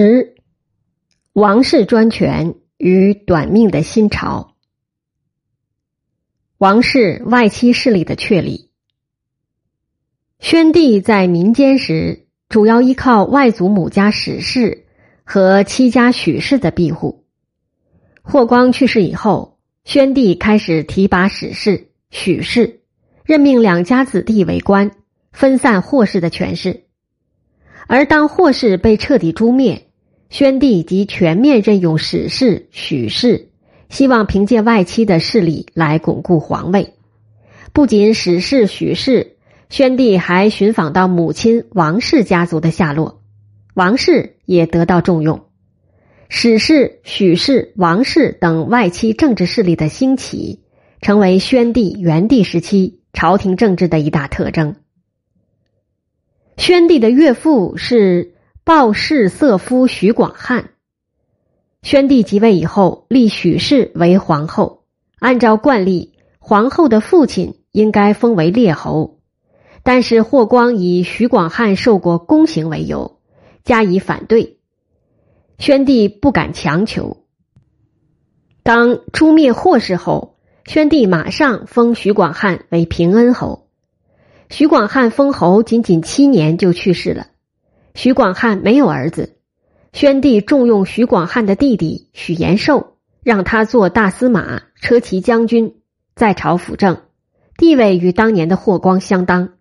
十，王室专权与短命的新朝。王室外戚势力的确立。宣帝在民间时，主要依靠外祖母家史氏和戚家许氏的庇护。霍光去世以后，宣帝开始提拔史氏、许氏，任命两家子弟为官，分散霍氏的权势。而当霍氏被彻底诛灭，宣帝即全面任用史氏、许氏，希望凭借外戚的势力来巩固皇位。不仅史氏、许氏，宣帝还寻访到母亲王氏家族的下落，王氏也得到重用。史氏、许氏、王氏等外戚政治势力的兴起，成为宣帝、元帝时期朝廷政治的一大特征。宣帝的岳父是鲍氏色夫许广汉。宣帝即位以后，立许氏为皇后。按照惯例，皇后的父亲应该封为列侯，但是霍光以许广汉受过宫刑为由，加以反对。宣帝不敢强求。当诛灭霍氏后，宣帝马上封许广汉为平恩侯。徐广汉封侯仅仅七年就去世了。徐广汉没有儿子，宣帝重用徐广汉的弟弟许延寿，让他做大司马、车骑将军，在朝辅政，地位与当年的霍光相当。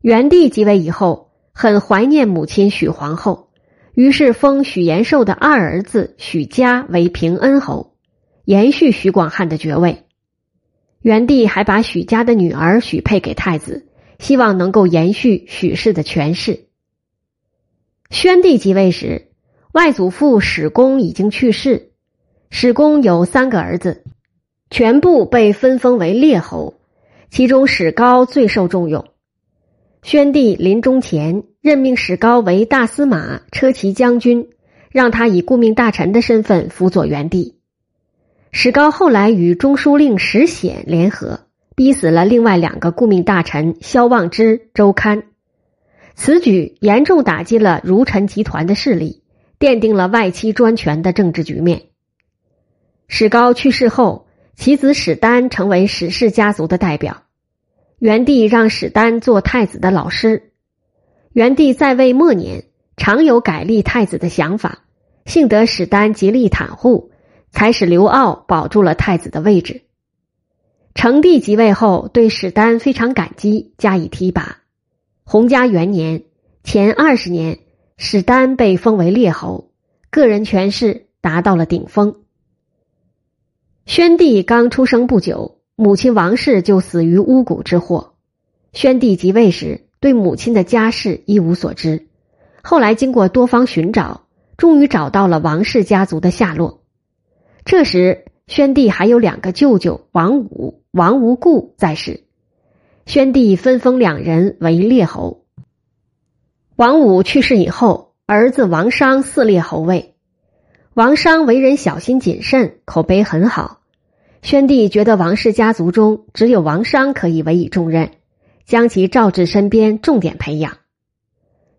元帝即位以后，很怀念母亲许皇后，于是封许延寿的二儿子许嘉为平恩侯，延续徐广汉的爵位。元帝还把许家的女儿许配给太子，希望能够延续许氏的权势。宣帝即位时，外祖父史公已经去世，史公有三个儿子，全部被分封为列侯，其中史高最受重用。宣帝临终前任命史高为大司马、车骑将军，让他以顾命大臣的身份辅佐元帝。史高后来与中书令石显联合，逼死了另外两个顾命大臣萧望之、周堪。此举严重打击了儒臣集团的势力，奠定了外戚专权的政治局面。史高去世后，其子史丹成为史氏家族的代表。元帝让史丹做太子的老师。元帝在位末年，常有改立太子的想法，幸得史丹极力袒护。才使刘骜保住了太子的位置。成帝即位后，对史丹非常感激，加以提拔。洪嘉元年前二十年，史丹被封为列侯，个人权势达到了顶峰。宣帝刚出生不久，母亲王氏就死于巫蛊之祸。宣帝即位时，对母亲的家世一无所知。后来经过多方寻找，终于找到了王氏家族的下落。这时，宣帝还有两个舅舅王武、王无故在世。宣帝分封两人为列侯。王武去世以后，儿子王商嗣列侯位。王商为人小心谨慎，口碑很好。宣帝觉得王氏家族中只有王商可以委以重任，将其召至身边，重点培养。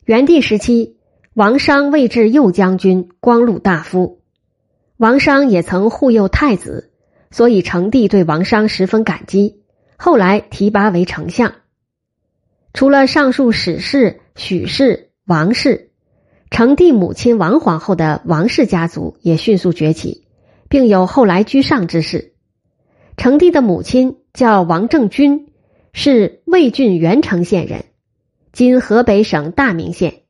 元帝时期，王商位至右将军、光禄大夫。王商也曾护佑太子，所以成帝对王商十分感激。后来提拔为丞相。除了上述史氏、许氏、王氏，成帝母亲王皇后的王氏家族也迅速崛起，并有后来居上之势。成帝的母亲叫王政君，是魏郡元城县人，今河北省大名县。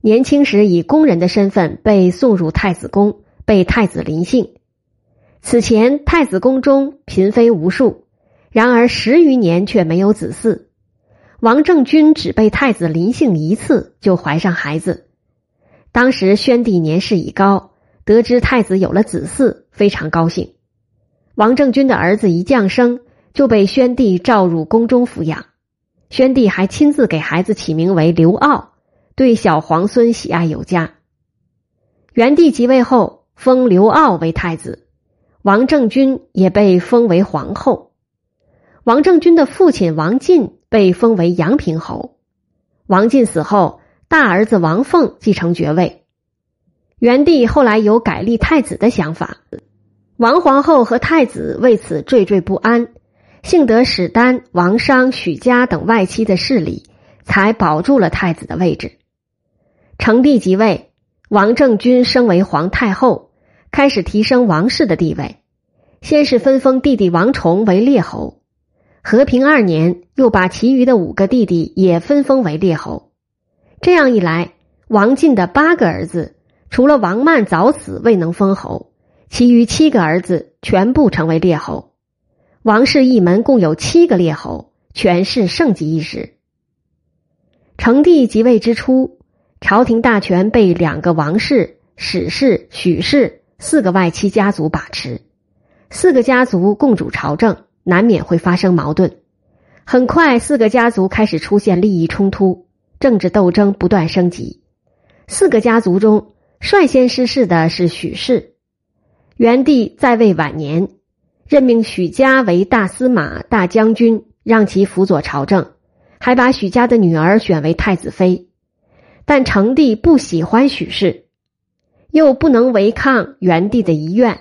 年轻时以工人的身份被送入太子宫。被太子临幸，此前太子宫中嫔妃无数，然而十余年却没有子嗣。王政君只被太子临幸一次，就怀上孩子。当时宣帝年事已高，得知太子有了子嗣，非常高兴。王政君的儿子一降生，就被宣帝召入宫中抚养。宣帝还亲自给孩子起名为刘骜，对小皇孙喜爱有加。元帝即位后。封刘骜为太子，王政君也被封为皇后。王政君的父亲王进被封为阳平侯。王进死后，大儿子王凤继承爵位。元帝后来有改立太子的想法，王皇后和太子为此惴惴不安。幸得史丹、王商、许家等外戚的势力，才保住了太子的位置。成帝即位，王政君升为皇太后，开始提升王室的地位。先是分封弟弟王崇为列侯，和平二年又把其余的五个弟弟也分封为列侯。这样一来，王进的八个儿子。除了王曼早死未能封侯，其余七个儿子全部成为列侯。王氏一门共有七个列侯，权势盛极一时。成帝即位之初，朝廷大权被两个王氏、史氏、许氏四个外戚家族把持，四个家族共主朝政，难免会发生矛盾。很快，四个家族开始出现利益冲突，政治斗争不断升级。四个家族中。率先失势的是许氏。元帝在位晚年，任命许家为大司马、大将军，让其辅佐朝政，还把许家的女儿选为太子妃。但成帝不喜欢许氏，又不能违抗元帝的遗愿，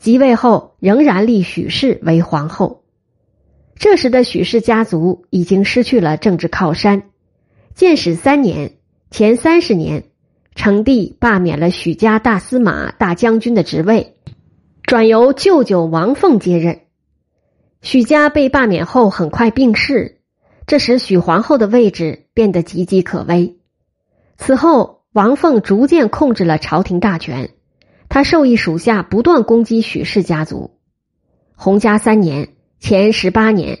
即位后仍然立许氏为皇后。这时的许氏家族已经失去了政治靠山。建始三年（前三十年）。成帝罢免了许家大司马、大将军的职位，转由舅舅王凤接任。许家被罢免后，很快病逝，这使许皇后的位置变得岌岌可危。此后，王凤逐渐控制了朝廷大权，他授意属下不断攻击许氏家族。洪家三年（前十八年），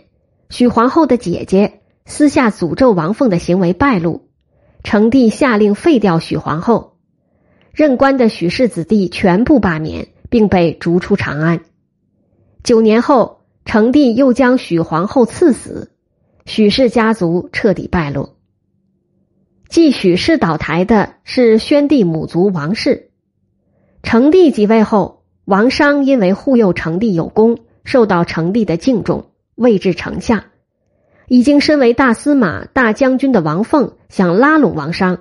许皇后的姐姐私下诅咒王凤的行为败露。成帝下令废掉许皇后，任官的许氏子弟全部罢免，并被逐出长安。九年后，成帝又将许皇后赐死，许氏家族彻底败落。继许氏倒台的是宣帝母族王氏。成帝即位后，王商因为护佑成帝有功，受到成帝的敬重，位至丞相。已经身为大司马、大将军的王凤想拉拢王商。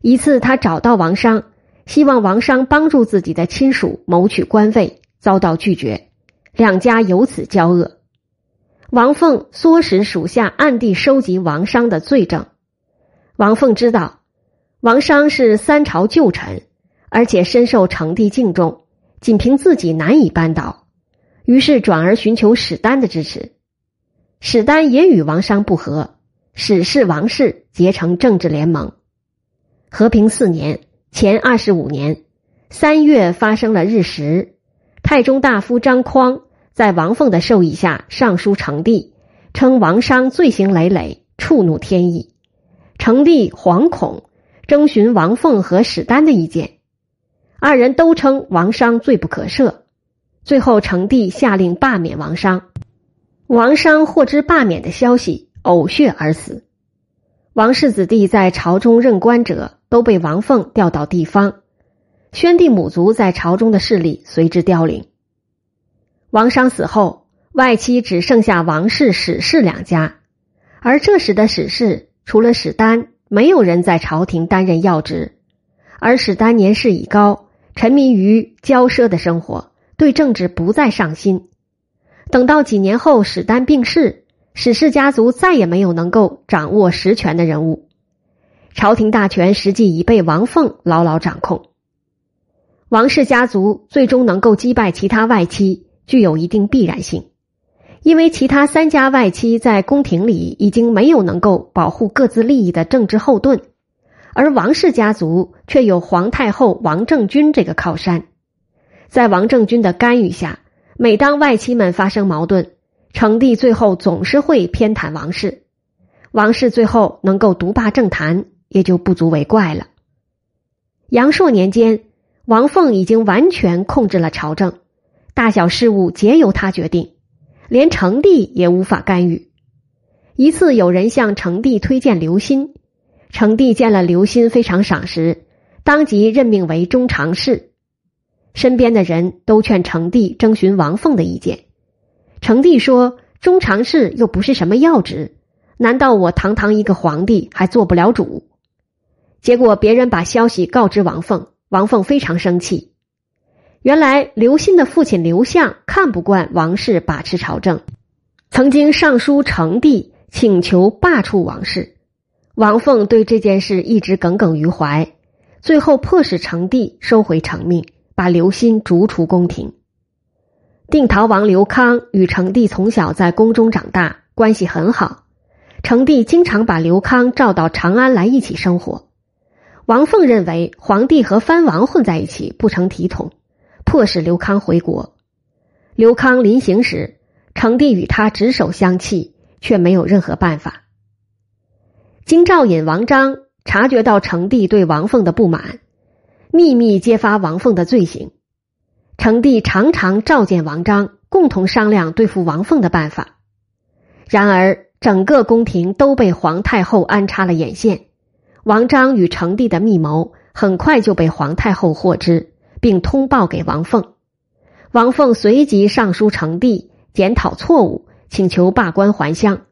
一次，他找到王商，希望王商帮助自己的亲属谋取官位，遭到拒绝，两家由此交恶。王凤唆使属下暗地收集王商的罪证。王凤知道王商是三朝旧臣，而且深受成帝敬重，仅凭自己难以扳倒，于是转而寻求史丹的支持。史丹也与王商不和，史氏、王氏结成政治联盟。和平四年（前二十五年）三月，发生了日食。太中大夫张匡在王凤的授意下上书成帝，称王商罪行累累，触怒天意。成帝惶恐，征询王凤和史丹的意见，二人都称王商罪不可赦。最后，成帝下令罢免王商。王商获知罢免的消息，呕血而死。王氏子弟在朝中任官者都被王凤调到地方，宣帝母族在朝中的势力随之凋零。王商死后，外戚只剩下王氏、史氏两家，而这时的史氏除了史丹，没有人在朝廷担任要职。而史丹年事已高，沉迷于骄奢的生活，对政治不再上心。等到几年后，史丹病逝，史氏家族再也没有能够掌握实权的人物，朝廷大权实际已被王凤牢牢掌控。王氏家族最终能够击败其他外戚，具有一定必然性，因为其他三家外戚在宫廷里已经没有能够保护各自利益的政治后盾，而王氏家族却有皇太后王政君这个靠山，在王政君的干预下。每当外戚们发生矛盾，成帝最后总是会偏袒王氏，王氏最后能够独霸政坛，也就不足为怪了。阳朔年间，王凤已经完全控制了朝政，大小事务皆由他决定，连成帝也无法干预。一次，有人向成帝推荐刘歆，成帝见了刘歆非常赏识，当即任命为中常侍。身边的人都劝成帝征询王凤的意见。成帝说：“中常侍又不是什么要职，难道我堂堂一个皇帝还做不了主？”结果别人把消息告知王凤，王凤非常生气。原来刘歆的父亲刘向看不惯王氏把持朝政，曾经上书成帝，请求罢黜王氏。王凤对这件事一直耿耿于怀，最后迫使成帝收回成命，把刘歆逐出宫廷。定陶王刘康与成帝从小在宫中长大，关系很好。成帝经常把刘康召到长安来一起生活。王凤认为皇帝和藩王混在一起不成体统，迫使刘康回国。刘康临行时，成帝与他执手相弃，却没有任何办法。京兆尹王章察觉到成帝对王凤的不满，秘密揭发王凤的罪行。成帝常常召见王章，共同商量对付王凤的办法。然而，整个宫廷都被皇太后安插了眼线。王章与成帝的密谋很快就被皇太后获知，并通报给王凤。王凤随即上书成帝，检讨错误，请求罢官还乡。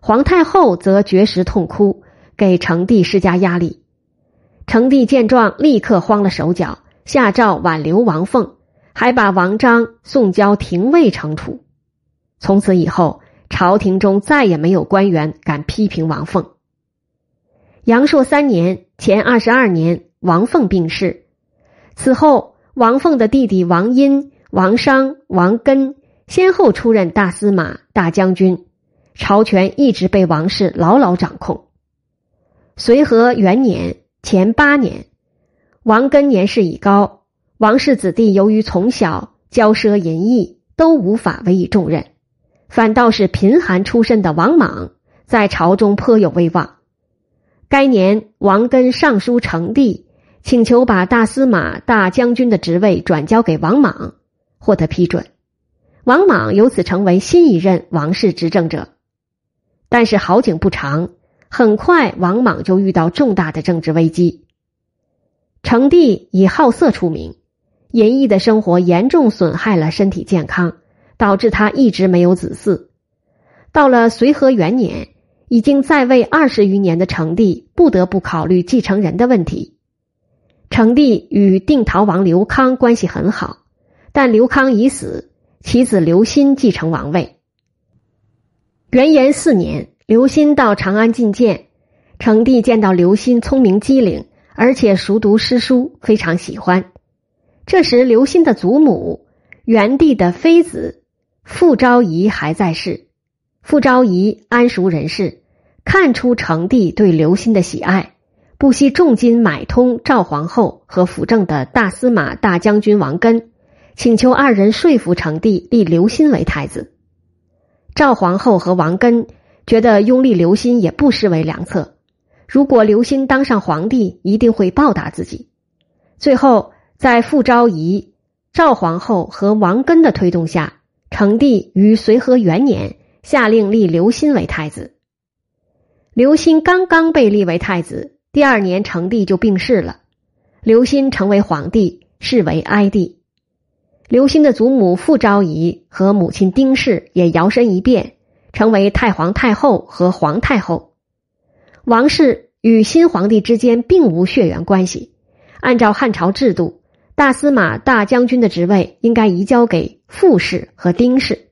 皇太后则绝食痛哭，给成帝施加压力。成帝见状，立刻慌了手脚，下诏挽留王凤，还把王章送交廷尉惩处。从此以后，朝廷中再也没有官员敢批评王凤。阳朔三年（前二十二年），王凤病逝。此后，王凤的弟弟王殷、王商、王根先后出任大司马、大将军。朝权一直被王氏牢牢掌控。随和元年前八年，王根年事已高，王氏子弟由于从小骄奢淫逸，都无法委以重任，反倒是贫寒出身的王莽在朝中颇有威望。该年，王根上书成帝，请求把大司马、大将军的职位转交给王莽，获得批准。王莽由此成为新一任王氏执政者。但是好景不长，很快王莽就遇到重大的政治危机。成帝以好色出名，淫逸的生活严重损害了身体健康，导致他一直没有子嗣。到了随和元年，已经在位二十余年的成帝不得不考虑继承人的问题。成帝与定陶王刘康关系很好，但刘康已死，其子刘歆继承王位。元延四年，刘歆到长安觐见，成帝见到刘歆聪明机灵，而且熟读诗书，非常喜欢。这时，刘歆的祖母元帝的妃子傅昭仪还在世。傅昭仪安熟人士，看出成帝对刘歆的喜爱，不惜重金买通赵皇后和辅政的大司马、大将军王根，请求二人说服成帝立刘歆为太子。赵皇后和王根觉得拥立刘歆也不失为良策。如果刘歆当上皇帝，一定会报答自己。最后，在傅昭仪、赵皇后和王根的推动下，成帝于随和元年下令立刘歆为太子。刘歆刚刚被立为太子，第二年成帝就病逝了，刘歆成为皇帝，是为哀帝。刘歆的祖母傅昭仪和母亲丁氏也摇身一变，成为太皇太后和皇太后。王氏与新皇帝之间并无血缘关系。按照汉朝制度，大司马、大将军的职位应该移交给傅氏和丁氏。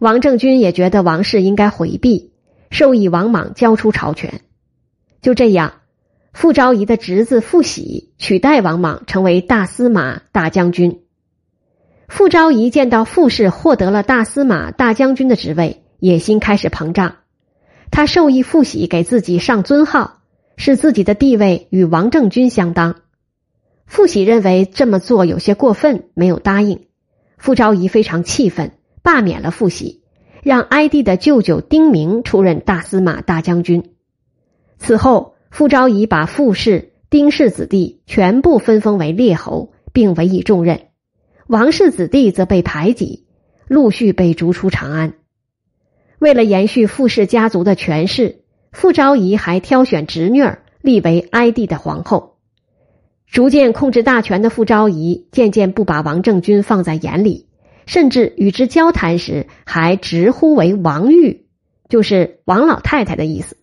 王政君也觉得王氏应该回避，授意王莽交出朝权。就这样，傅昭仪的侄子傅喜取代王莽，成为大司马、大将军。傅昭仪见到傅氏获得了大司马、大将军的职位，野心开始膨胀。他授意傅喜给自己上尊号，使自己的地位与王政君相当。傅喜认为这么做有些过分，没有答应。傅昭仪非常气愤，罢免了傅喜，让哀帝的舅舅丁明出任大司马、大将军。此后，傅昭仪把傅氏、丁氏子弟全部分封为列侯，并委以重任。王氏子弟则被排挤，陆续被逐出长安。为了延续傅氏家族的权势，傅昭仪还挑选侄女儿立为哀帝的皇后。逐渐控制大权的傅昭仪渐渐不把王政君放在眼里，甚至与之交谈时还直呼为王玉，就是王老太太的意思。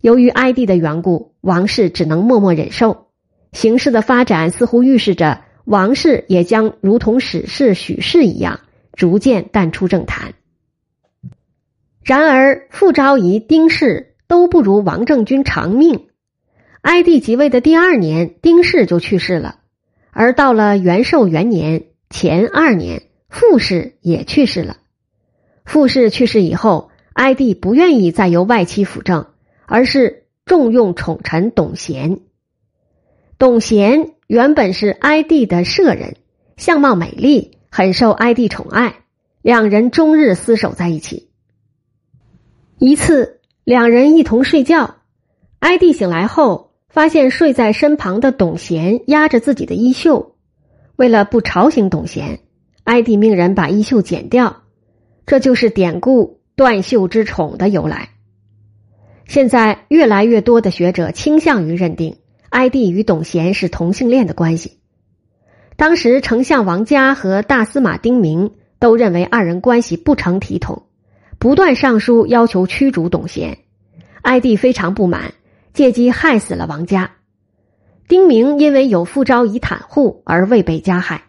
由于哀帝的缘故，王氏只能默默忍受。形势的发展似乎预示着王氏也将如同史氏许氏一样，逐渐淡出政坛。然而，傅昭仪、丁氏都不如王政君长命。哀帝即位的第二年，丁氏就去世了；而到了元寿元年前二年，傅氏也去世了。傅氏去世以后，哀帝不愿意再由外戚辅政，而是重用宠臣董贤。董贤原本是哀帝的舍人，相貌美丽，很受哀帝宠爱，两人终日厮守在一起。一次，两人一同睡觉，哀帝醒来后，发现睡在身旁的董贤压着自己的衣袖。为了不吵醒董贤，哀帝命人把衣袖剪掉。这就是典故“断袖之宠”的由来。现在，越来越多的学者倾向于认定哀帝与董贤是同性恋的关系。当时，丞相王嘉和大司马丁明都认为二人关系不成体统。不断上书要求驱逐董贤，哀帝非常不满，借机害死了王家。丁明因为有傅昭仪袒护而未被加害。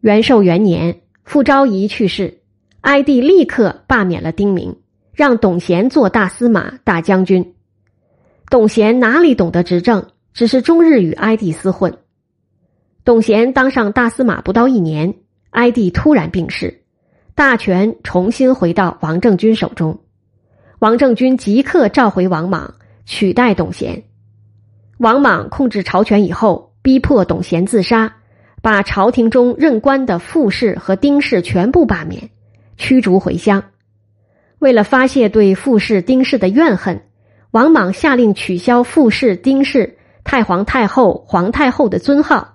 元寿元年，傅昭仪去世，哀帝立刻罢免了丁明，让董贤做大司马、大将军。董贤哪里懂得执政，只是终日与哀帝厮混。董贤当上大司马不到一年，哀帝突然病逝。大权重新回到王政君手中，王政君即刻召回王莽，取代董贤。王莽控制朝权以后，逼迫董贤自杀，把朝廷中任官的傅氏和丁氏全部罢免，驱逐回乡。为了发泄对傅氏、丁氏的怨恨，王莽下令取消傅氏、丁氏太皇太后、皇太后的尊号，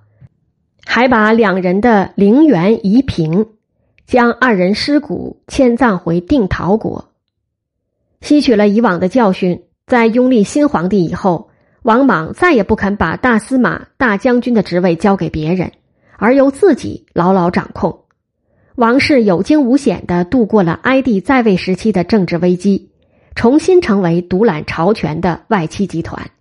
还把两人的陵园夷平。将二人尸骨迁葬回定陶国，吸取了以往的教训，在拥立新皇帝以后，王莽再也不肯把大司马、大将军的职位交给别人，而由自己牢牢掌控。王室有惊无险的度过了哀帝在位时期的政治危机，重新成为独揽朝权的外戚集团。